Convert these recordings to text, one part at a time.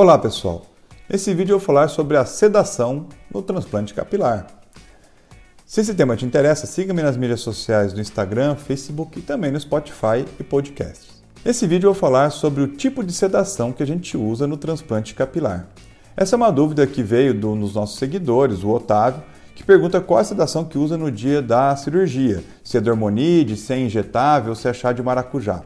Olá pessoal, nesse vídeo eu vou falar sobre a sedação no transplante capilar. Se esse tema te interessa, siga-me nas mídias sociais do Instagram, Facebook e também no Spotify e podcasts. Nesse vídeo eu vou falar sobre o tipo de sedação que a gente usa no transplante capilar. Essa é uma dúvida que veio do, dos nossos seguidores, o Otávio, que pergunta qual a sedação que usa no dia da cirurgia, se é dormonide, se é injetável, se é chá de maracujá.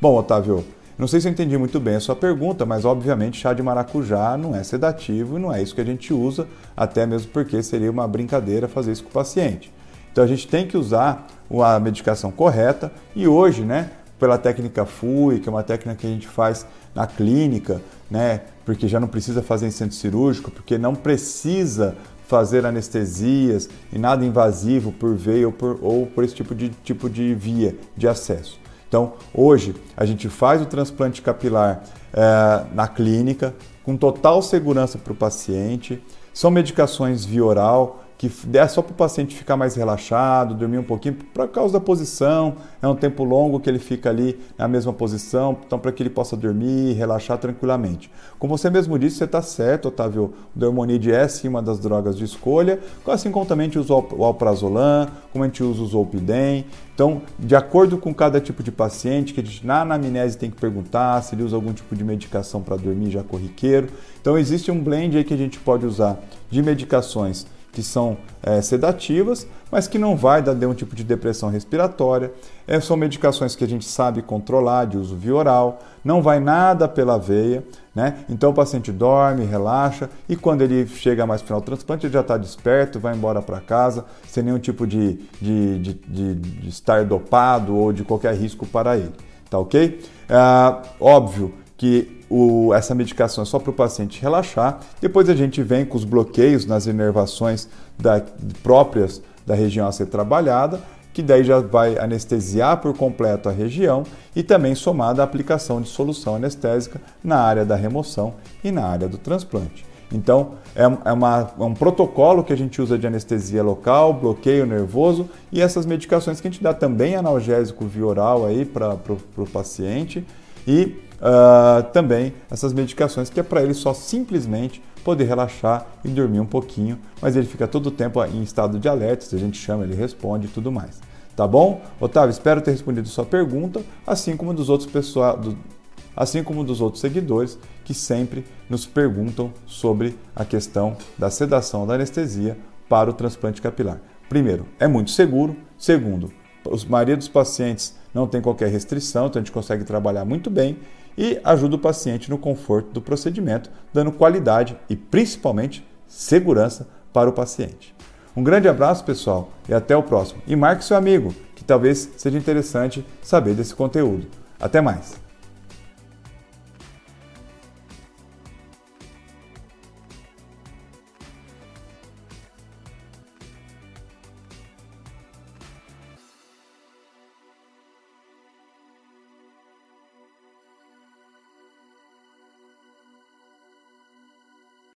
Bom, Otávio, não sei se eu entendi muito bem a sua pergunta, mas obviamente chá de maracujá não é sedativo e não é isso que a gente usa, até mesmo porque seria uma brincadeira fazer isso com o paciente. Então a gente tem que usar a medicação correta e hoje, né, pela técnica FUI, que é uma técnica que a gente faz na clínica, né, porque já não precisa fazer em centro cirúrgico, porque não precisa fazer anestesias e nada invasivo por veia ou por, ou por esse tipo de, tipo de via de acesso. Então, hoje, a gente faz o transplante capilar é, na clínica, com total segurança para o paciente. São medicações via oral, que é só para o paciente ficar mais relaxado, dormir um pouquinho, por causa da posição, é um tempo longo que ele fica ali na mesma posição, então para que ele possa dormir, relaxar tranquilamente. Como você mesmo disse, você está certo, Otávio, o Dormonide é sim uma das drogas de escolha, assim como também a gente usa o alprazolam, como a gente usa o zolpidem. Então, de acordo com cada tipo de paciente, que a gente na anamnese tem que perguntar se ele usa algum tipo de medicação para dormir já corriqueiro. Então, existe um blend aí que a gente pode usar de medicações que são é, sedativas, mas que não vai dar nenhum tipo de depressão respiratória. É, são medicações que a gente sabe controlar, de uso via oral, não vai nada pela veia, né? Então o paciente dorme, relaxa e quando ele chega mais final do transplante, ele já está desperto, vai embora para casa, sem nenhum tipo de, de, de, de, de estar dopado ou de qualquer risco para ele. Tá ok? É, óbvio que o, essa medicação é só para o paciente relaxar. Depois a gente vem com os bloqueios nas inervações da, próprias da região a ser trabalhada, que daí já vai anestesiar por completo a região e também somada a aplicação de solução anestésica na área da remoção e na área do transplante. Então, é, é, uma, é um protocolo que a gente usa de anestesia local, bloqueio nervoso e essas medicações que a gente dá também analgésico via oral aí para o paciente e uh, também essas medicações que é para ele só simplesmente poder relaxar e dormir um pouquinho, mas ele fica todo o tempo em estado de alerta, se a gente chama, ele responde e tudo mais. Tá bom? Otávio, espero ter respondido sua pergunta, assim como dos outros pessoal, do, assim como dos outros seguidores que sempre nos perguntam sobre a questão da sedação da anestesia para o transplante capilar. Primeiro, é muito seguro. Segundo, a maioria dos pacientes não tem qualquer restrição, então a gente consegue trabalhar muito bem e ajuda o paciente no conforto do procedimento, dando qualidade e principalmente segurança para o paciente. Um grande abraço, pessoal, e até o próximo. E marque seu amigo, que talvez seja interessante saber desse conteúdo. Até mais!